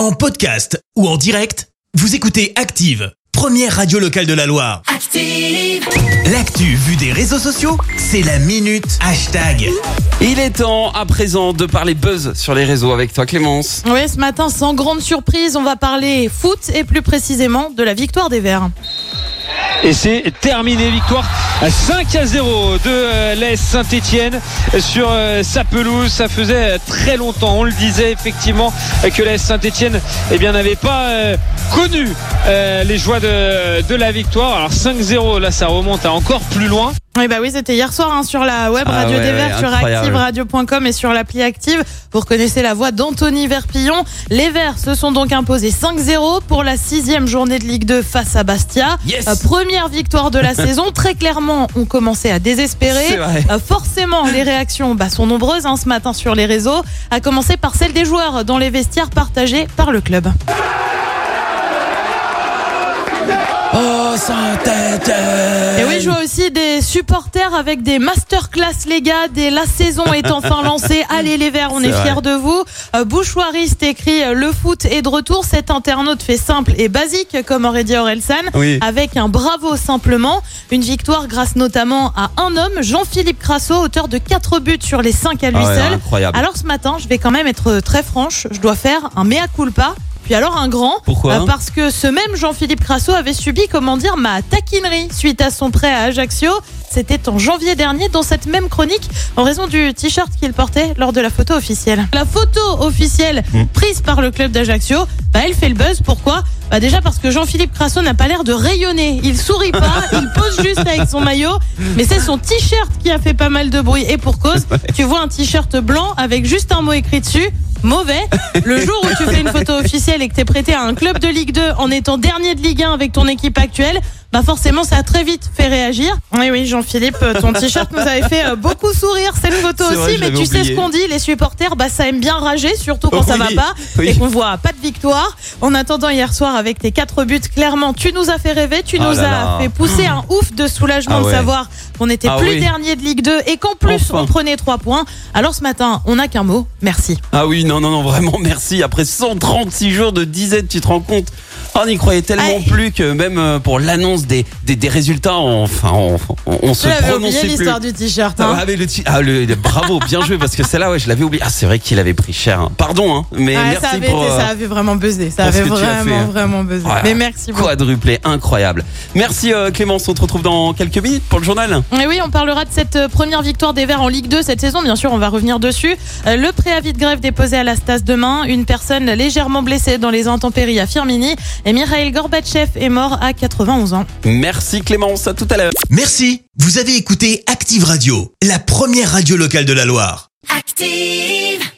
En podcast ou en direct, vous écoutez Active, première radio locale de la Loire. Active. L'actu vue des réseaux sociaux, c'est la minute hashtag. Il est temps à présent de parler buzz sur les réseaux avec toi Clémence. Oui, ce matin, sans grande surprise, on va parler foot et plus précisément de la victoire des Verts. Et c'est terminé, victoire 5 à 0 de euh, l'AS Saint-Etienne sur euh, sa pelouse. Ça faisait très longtemps, on le disait effectivement, que l'AS Saint-Etienne eh bien, n'avait pas euh, connu les joies de, de la victoire. Alors 5-0, là ça remonte à encore plus loin. Oui, bah oui, c'était hier soir hein, sur la web Ah radio ouais, des Verts, ouais, sur activeradio.com et sur l'appli Active. Vous reconnaissez la voix d'Anthony Verpillon. Les Verts se sont donc imposés 5-0 pour la sixième journée de Ligue 2 face à Bastia. Yes. Euh, première victoire de la saison. Très clairement, on commençait à désespérer. Euh, forcément, les réactions bah, sont nombreuses hein, ce matin sur les réseaux, à commencer par celle des joueurs dans les vestiaires partagés par le club. Oh Saint-Etienne Et oui, je vois aussi des supporters avec des masterclass, les gars. Dès la saison est enfin lancée. Allez, les Verts, on est, vrai. fiers de vous. Euh, Bouchoiriste écrit euh, Le foot est de retour. Cet internaute fait simple et basique, comme aurait dit Orelsan, Oui. avec un bravo simplement. Une victoire grâce notamment à un homme, Jean-Philippe Crasso, auteur de 4 buts sur les 5 à lui Ah ouais, seul. incroyable. Alors ce matin, je vais quand même être très franche. Je dois faire un mea culpa. Puis alors un grand, Pourquoi Euh, parce que ce même Jean-Philippe Crasso avait subi, comment dire, ma taquinerie suite à son prêt à Ajaccio. C'était en janvier dernier dans cette même chronique en raison du t-shirt qu'il portait lors de la photo officielle. La photo officielle Hmm. prise par le club d'Ajaccio, bah, elle fait le buzz. Pourquoi? Bah Déjà parce que Jean-Philippe Crasso n'a pas l'air de rayonner. Il sourit pas, il pose juste avec son maillot. Mais c'est son t-shirt qui a fait pas mal de bruit. Et pour cause, tu vois un t-shirt blanc avec juste un mot écrit dessus. Mauvais. Le jour où tu fais une photo officielle et que t'es prêté à un club de Ligue 2 en étant dernier de Ligue 1 avec ton équipe actuelle, bah forcément ça a très vite fait réagir. Oui oui Jean-Philippe, euh, ton t-shirt nous avait fait euh, beaucoup sourire cette photo aussi, vrai, mais tu sais ce qu'on dit, les supporters, bah ça aime bien rager, surtout quand ça va pas oui. et qu'on voit pas de victoire. En attendant hier soir avec tes quatre buts, clairement tu nous as fait rêver, tu Oh nous là as là. fait pousser un ouf de soulagement Ah de ouais. savoir qu'on n'était Ah plus oui. dernier de Ligue 2 et qu'en plus Enfin. on prenait trois points. Alors ce matin, on n'a qu'un mot, merci. Ah oui, non, non, non, vraiment merci. Après 136 jours de disette, tu te rends compte on n'y croyait tellement plus que même euh, pour l'annonce des, des, des résultats, on- enfin, on, on, on se Tu l'avais oublié prononçait plus. l'histoire du t-shirt. Ah, hein. ah, mais le ti- ah, le- le- bravo, bien joué parce que celle-là, ouais, je l'avais oublié. Ah, c'est vrai qu'il avait pris cher. hein. Pardon, hein, mais Ouais, merci ça, avait pour été- euh, ça avait vraiment buzzé. Ça avait vraiment, fait. hein. vraiment buzzé. Voilà. Mais merci beaucoup. quadruplé, incroyable. Merci euh, Clémence, on te retrouve dans quelques minutes pour le journal. Et oui, on parlera de cette euh, première victoire des Verts en Ligue 2 cette saison. Bien sûr, on va revenir dessus. Le préavis de grève déposé à la Stas demain. Une personne légèrement blessée dans les intempéries à Firmini. Et Mikhail Gorbatchev est mort à 91 ans. Merci Clémence, à tout à l'heure. Merci, vous avez écouté Active Radio, la première radio locale de la Loire. Active.